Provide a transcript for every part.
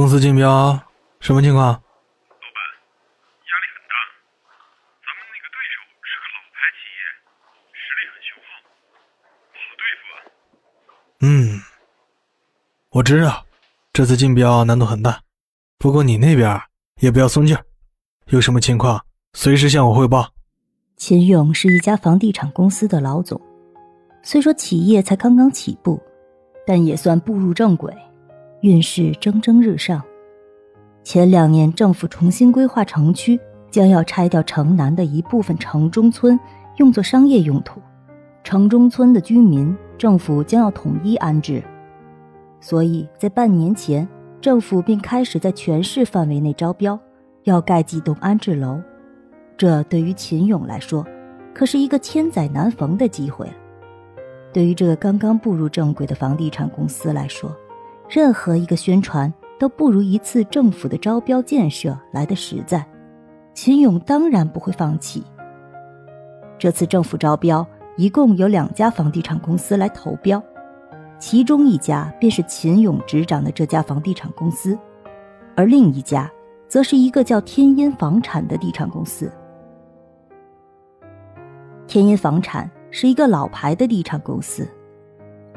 公司竞标，什么情况？老板，压力很大。咱们那个对手是个老牌企业，实力很雄厚，不好对付啊。嗯，我知道，这次竞标难度很大。不过你那边也不要松劲儿，有什么情况随时向我汇报。秦勇是一家房地产公司的老总，虽说企业才刚刚起步，但也算步入正轨。运势蒸蒸日上。前两年，政府重新规划城区，将要拆掉城南的一部分城中村，用作商业用途。城中村的居民，政府将要统一安置。所以在半年前，政府便开始在全市范围内招标，要盖几栋安置楼。这对于秦勇来说，可是一个千载难逢的机会。对于这个刚刚步入正轨的房地产公司来说，任何一个宣传都不如一次政府的招标建设来的实在，秦勇当然不会放弃。这次政府招标一共有两家房地产公司来投标，其中一家便是秦勇执掌的这家房地产公司，而另一家则是一个叫天音房产的地产公司。天音房产是一个老牌的地产公司，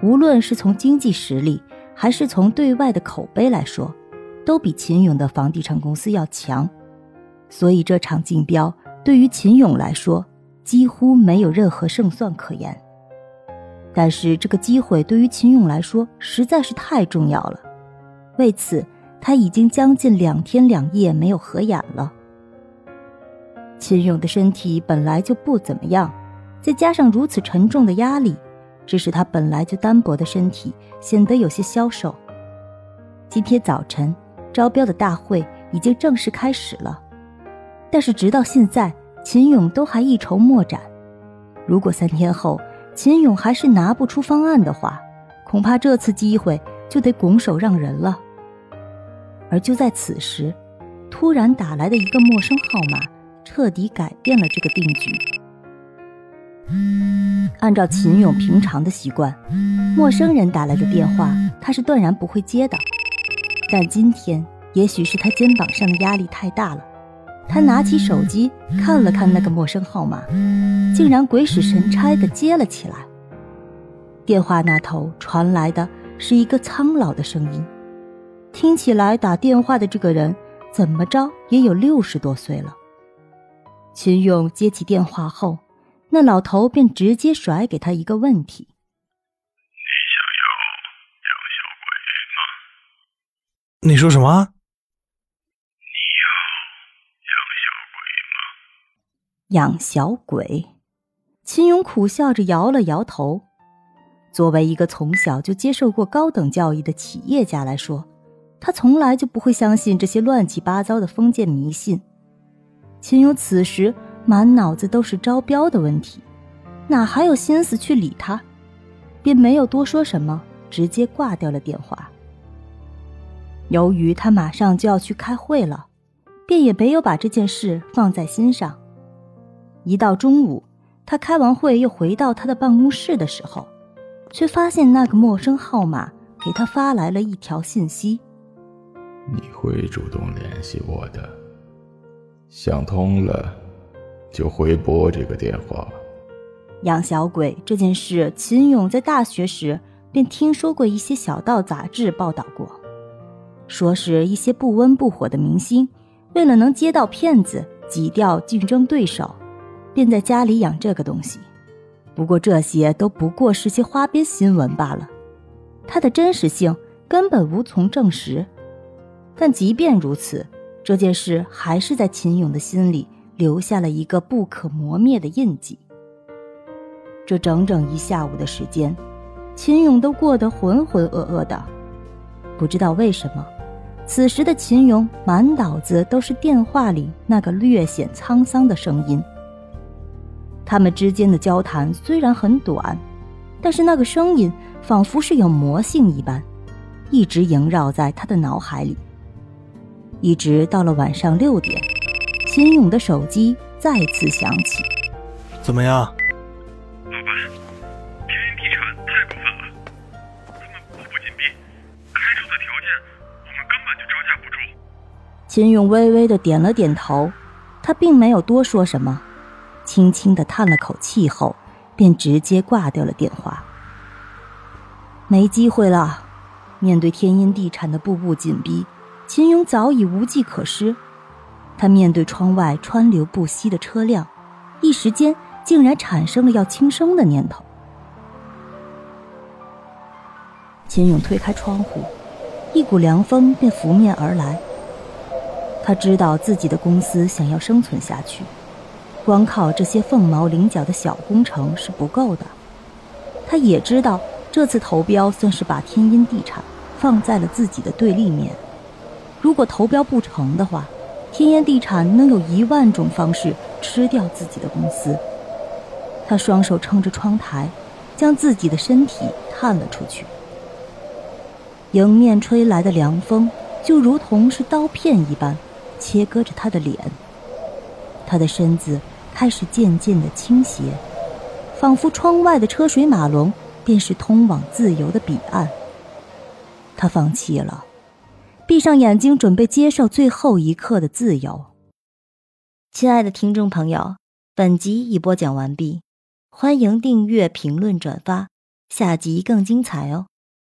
无论是从经济实力。还是从对外的口碑来说，都比秦勇的房地产公司要强，所以这场竞标对于秦勇来说几乎没有任何胜算可言。但是这个机会对于秦勇来说实在是太重要了，为此他已经将近两天两夜没有合眼了。秦勇的身体本来就不怎么样，再加上如此沉重的压力。这使他本来就单薄的身体显得有些消瘦。今天早晨，招标的大会已经正式开始了，但是直到现在，秦勇都还一筹莫展。如果三天后秦勇还是拿不出方案的话，恐怕这次机会就得拱手让人了。而就在此时，突然打来的一个陌生号码，彻底改变了这个定局。按照秦勇平常的习惯，陌生人打来的电话，他是断然不会接的。但今天，也许是他肩膀上的压力太大了，他拿起手机看了看那个陌生号码，竟然鬼使神差的接了起来。电话那头传来的是一个苍老的声音，听起来打电话的这个人怎么着也有六十多岁了。秦勇接起电话后。那老头便直接甩给他一个问题：“你想要养小鬼吗？”“你说什么？”“你要养小鬼吗？”“养小鬼。”秦勇苦笑着摇了摇头。作为一个从小就接受过高等教育的企业家来说，他从来就不会相信这些乱七八糟的封建迷信。秦勇此时。满脑子都是招标的问题，哪还有心思去理他？便没有多说什么，直接挂掉了电话。由于他马上就要去开会了，便也没有把这件事放在心上。一到中午，他开完会又回到他的办公室的时候，却发现那个陌生号码给他发来了一条信息：“你会主动联系我的，想通了。”就回拨这个电话。养小鬼这件事，秦勇在大学时便听说过一些小道杂志报道过，说是一些不温不火的明星，为了能接到骗子，挤掉竞争对手，便在家里养这个东西。不过这些都不过是些花边新闻罢了，它的真实性根本无从证实。但即便如此，这件事还是在秦勇的心里。留下了一个不可磨灭的印记。这整整一下午的时间，秦勇都过得浑浑噩噩的。不知道为什么，此时的秦勇满脑子都是电话里那个略显沧桑的声音。他们之间的交谈虽然很短，但是那个声音仿佛是有魔性一般，一直萦绕在他的脑海里。一直到了晚上六点，秦勇的手机再次响起。怎么样？老板，天音地产太过分了，他们步步紧逼，开出的条件我们根本就招架不住。秦勇微微的点了点头，他并没有多说什么，轻轻的叹了口气后，便直接挂掉了电话。没机会了，面对天音地产的步步紧逼。秦勇早已无计可施，他面对窗外川流不息的车辆，一时间竟然产生了要轻生的念头。秦勇推开窗户，一股凉风便拂面而来。他知道自己的公司想要生存下去，光靠这些凤毛麟角的小工程是不够的。他也知道这次投标算是把天音地产放在了自己的对立面。如果投标不成的话，天烟地产能有一万种方式吃掉自己的公司。他双手撑着窗台，将自己的身体探了出去。迎面吹来的凉风就如同是刀片一般，切割着他的脸。他的身子开始渐渐的倾斜，仿佛窗外的车水马龙便是通往自由的彼岸。他放弃了。闭上眼睛，准备接受最后一刻的自由。亲爱的听众朋友，本集已播讲完毕，欢迎订阅、评论、转发，下集更精彩哦。